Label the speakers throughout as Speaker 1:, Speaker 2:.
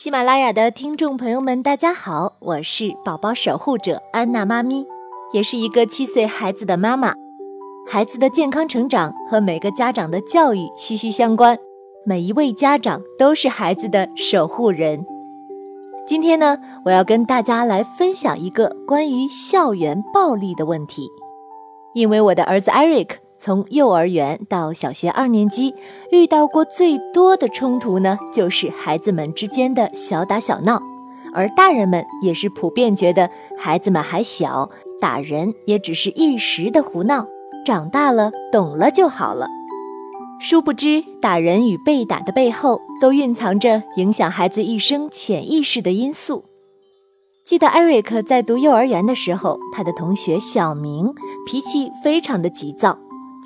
Speaker 1: 喜马拉雅的听众朋友们，大家好，我是宝宝守护者安娜妈咪，也是一个七岁孩子的妈妈。孩子的健康成长和每个家长的教育息息相关，每一位家长都是孩子的守护人。今天呢，我要跟大家来分享一个关于校园暴力的问题，因为我的儿子 Eric。从幼儿园到小学二年级，遇到过最多的冲突呢，就是孩子们之间的小打小闹，而大人们也是普遍觉得孩子们还小，打人也只是一时的胡闹，长大了懂了就好了。殊不知，打人与被打的背后，都蕴藏着影响孩子一生潜意识的因素。记得艾瑞克在读幼儿园的时候，他的同学小明脾气非常的急躁。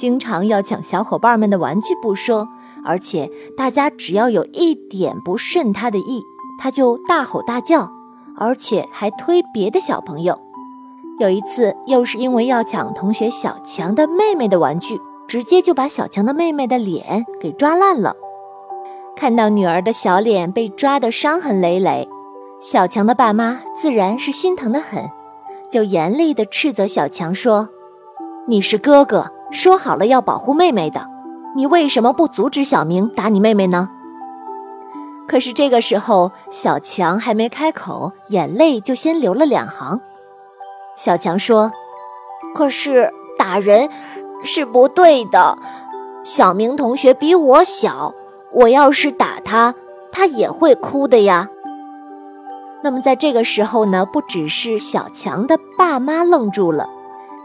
Speaker 1: 经常要抢小伙伴们的玩具不说，而且大家只要有一点不顺他的意，他就大吼大叫，而且还推别的小朋友。有一次，又是因为要抢同学小强的妹妹的玩具，直接就把小强的妹妹的脸给抓烂了。看到女儿的小脸被抓得伤痕累累，小强的爸妈自然是心疼的很，就严厉地斥责小强说：“你是哥哥。”说好了要保护妹妹的，你为什么不阻止小明打你妹妹呢？可是这个时候，小强还没开口，眼泪就先流了两行。小强说：“可是打人是不对的，小明同学比我小，我要是打他，他也会哭的呀。”那么在这个时候呢，不只是小强的爸妈愣住了。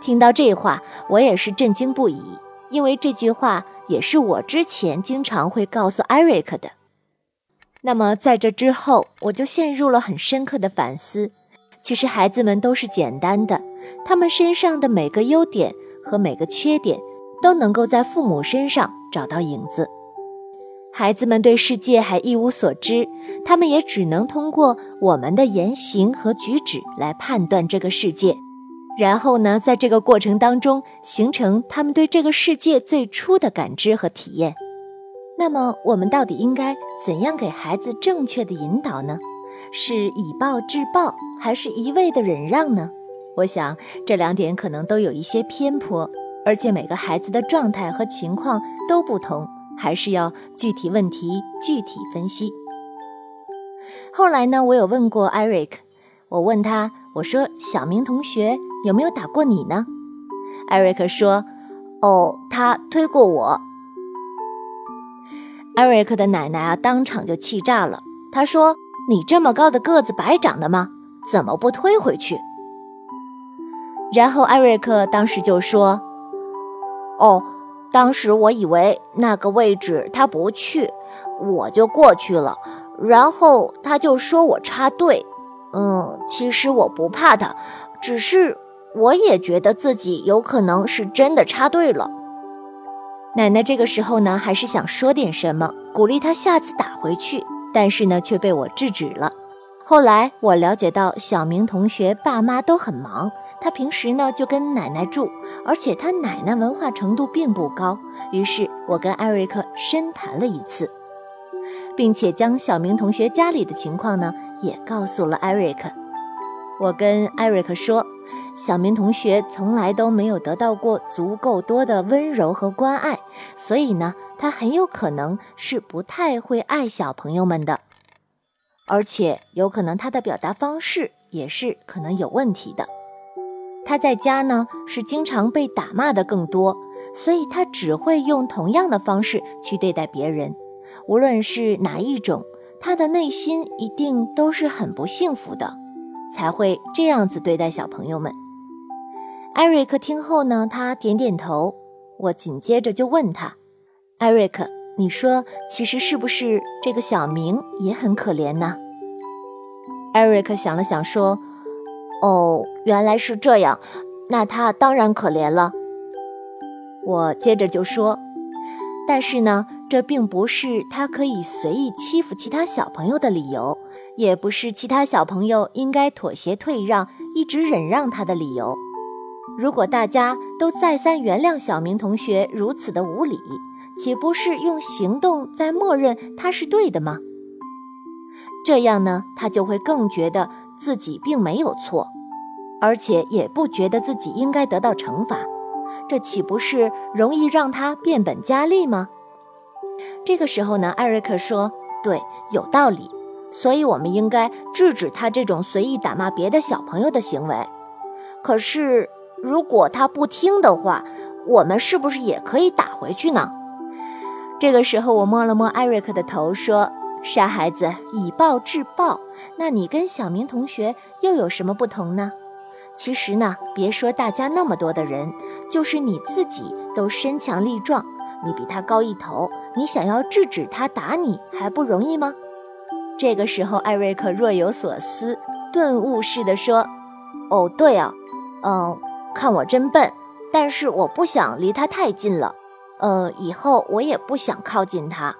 Speaker 1: 听到这话，我也是震惊不已，因为这句话也是我之前经常会告诉艾瑞克的。那么在这之后，我就陷入了很深刻的反思。其实孩子们都是简单的，他们身上的每个优点和每个缺点，都能够在父母身上找到影子。孩子们对世界还一无所知，他们也只能通过我们的言行和举止来判断这个世界。然后呢，在这个过程当中，形成他们对这个世界最初的感知和体验。那么，我们到底应该怎样给孩子正确的引导呢？是以暴制暴，还是一味的忍让呢？我想这两点可能都有一些偏颇，而且每个孩子的状态和情况都不同，还是要具体问题具体分析。后来呢，我有问过艾瑞克，我问他，我说小明同学。有没有打过你呢？艾瑞克说：“哦，他推过我。”艾瑞克的奶奶啊，当场就气炸了。她说：“你这么高的个子，白长的吗？怎么不推回去？”然后艾瑞克当时就说：“哦，当时我以为那个位置他不去，我就过去了。然后他就说我插队。嗯，其实我不怕他，只是……”我也觉得自己有可能是真的插队了。奶奶这个时候呢，还是想说点什么，鼓励他下次打回去，但是呢，却被我制止了。后来我了解到，小明同学爸妈都很忙，他平时呢就跟奶奶住，而且他奶奶文化程度并不高。于是我跟艾瑞克深谈了一次，并且将小明同学家里的情况呢也告诉了艾瑞克。我跟艾瑞克说。小明同学从来都没有得到过足够多的温柔和关爱，所以呢，他很有可能是不太会爱小朋友们的，而且有可能他的表达方式也是可能有问题的。他在家呢是经常被打骂的更多，所以他只会用同样的方式去对待别人，无论是哪一种，他的内心一定都是很不幸福的，才会这样子对待小朋友们。艾瑞克听后呢，他点点头。我紧接着就问他：“艾瑞克，你说，其实是不是这个小明也很可怜呢？”艾瑞克想了想说：“哦，原来是这样，那他当然可怜了。”我接着就说：“但是呢，这并不是他可以随意欺负其他小朋友的理由，也不是其他小朋友应该妥协退让、一直忍让他的理由。”如果大家都再三原谅小明同学如此的无礼，岂不是用行动在默认他是对的吗？这样呢，他就会更觉得自己并没有错，而且也不觉得自己应该得到惩罚。这岂不是容易让他变本加厉吗？这个时候呢，艾瑞克说：“对，有道理。所以我们应该制止他这种随意打骂别的小朋友的行为。可是，如果他不听的话，我们是不是也可以打回去呢？”这个时候，我摸了摸艾瑞克的头，说：“傻孩子，以暴制暴，那你跟小明同学又有什么不同呢？其实呢，别说大家那么多的人，就是你自己都身强力壮。”你比他高一头，你想要制止他打你还不容易吗？这个时候，艾瑞克若有所思，顿悟似的说：“哦，对啊，嗯，看我真笨，但是我不想离他太近了。呃，以后我也不想靠近他。”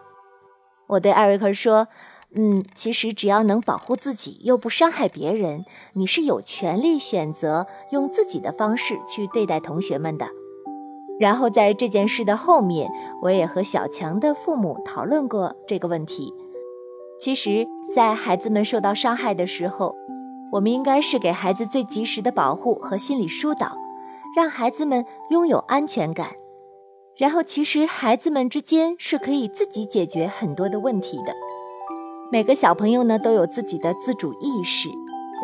Speaker 1: 我对艾瑞克说：“嗯，其实只要能保护自己又不伤害别人，你是有权利选择用自己的方式去对待同学们的。”然后在这件事的后面，我也和小强的父母讨论过这个问题。其实，在孩子们受到伤害的时候，我们应该是给孩子最及时的保护和心理疏导，让孩子们拥有安全感。然后，其实孩子们之间是可以自己解决很多的问题的。每个小朋友呢都有自己的自主意识，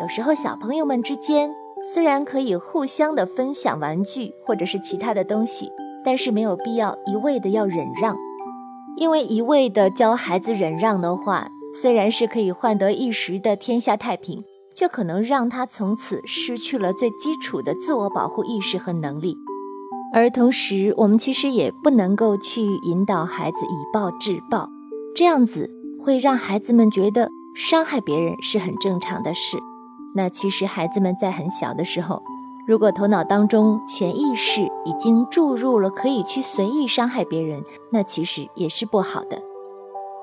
Speaker 1: 有时候小朋友们之间。虽然可以互相的分享玩具或者是其他的东西，但是没有必要一味的要忍让，因为一味的教孩子忍让的话，虽然是可以换得一时的天下太平，却可能让他从此失去了最基础的自我保护意识和能力。而同时，我们其实也不能够去引导孩子以暴制暴，这样子会让孩子们觉得伤害别人是很正常的事。那其实孩子们在很小的时候，如果头脑当中潜意识已经注入了可以去随意伤害别人，那其实也是不好的。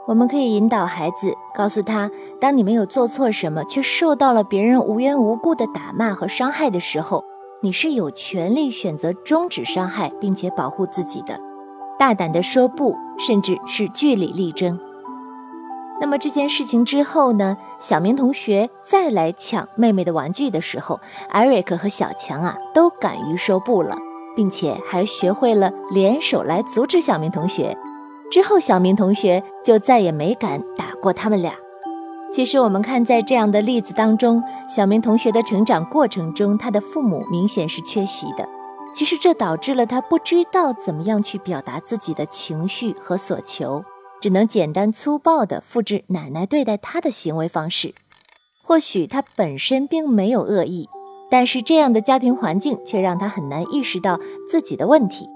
Speaker 1: 我们可以引导孩子，告诉他，当你没有做错什么，却受到了别人无缘无故的打骂和伤害的时候，你是有权利选择终止伤害，并且保护自己的，大胆的说不，甚至是据理力争。那么这件事情之后呢？小明同学再来抢妹妹的玩具的时候，艾瑞克和小强啊都敢于说不了，并且还学会了联手来阻止小明同学。之后，小明同学就再也没敢打过他们俩。其实，我们看在这样的例子当中，小明同学的成长过程中，他的父母明显是缺席的。其实，这导致了他不知道怎么样去表达自己的情绪和所求。只能简单粗暴地复制奶奶对待他的行为方式。或许他本身并没有恶意，但是这样的家庭环境却让他很难意识到自己的问题。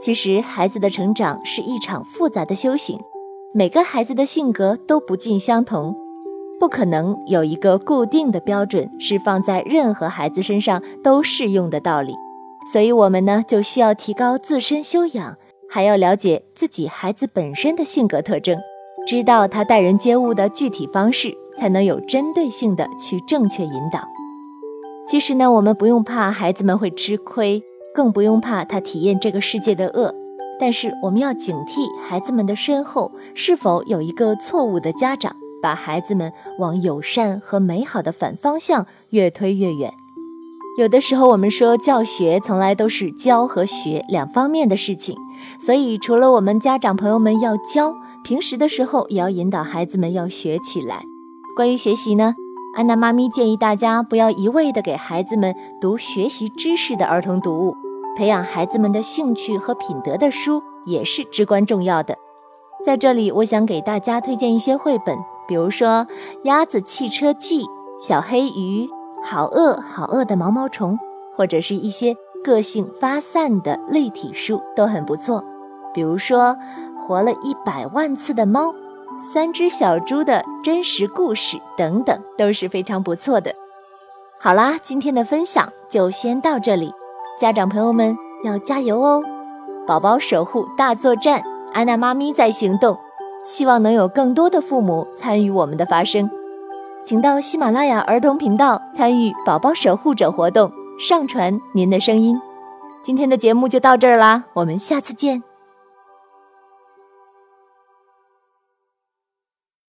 Speaker 1: 其实，孩子的成长是一场复杂的修行，每个孩子的性格都不尽相同，不可能有一个固定的标准是放在任何孩子身上都适用的道理。所以，我们呢就需要提高自身修养。还要了解自己孩子本身的性格特征，知道他待人接物的具体方式，才能有针对性的去正确引导。其实呢，我们不用怕孩子们会吃亏，更不用怕他体验这个世界的恶。但是我们要警惕孩子们的身后是否有一个错误的家长，把孩子们往友善和美好的反方向越推越远。有的时候，我们说教学从来都是教和学两方面的事情，所以除了我们家长朋友们要教，平时的时候也要引导孩子们要学起来。关于学习呢，安娜妈咪建议大家不要一味的给孩子们读学习知识的儿童读物，培养孩子们的兴趣和品德的书也是至关重要的。在这里，我想给大家推荐一些绘本，比如说《鸭子汽车记》《小黑鱼》。好饿好饿的毛毛虫，或者是一些个性发散的立体书都很不错。比如说，活了一百万次的猫，三只小猪的真实故事等等，都是非常不错的。好啦，今天的分享就先到这里，家长朋友们要加油哦！宝宝守护大作战，安娜妈咪在行动，希望能有更多的父母参与我们的发声。请到喜马拉雅儿童频道参与“宝宝守护者”活动，上传您的声音。今天的节目就到这儿啦，我们下次见。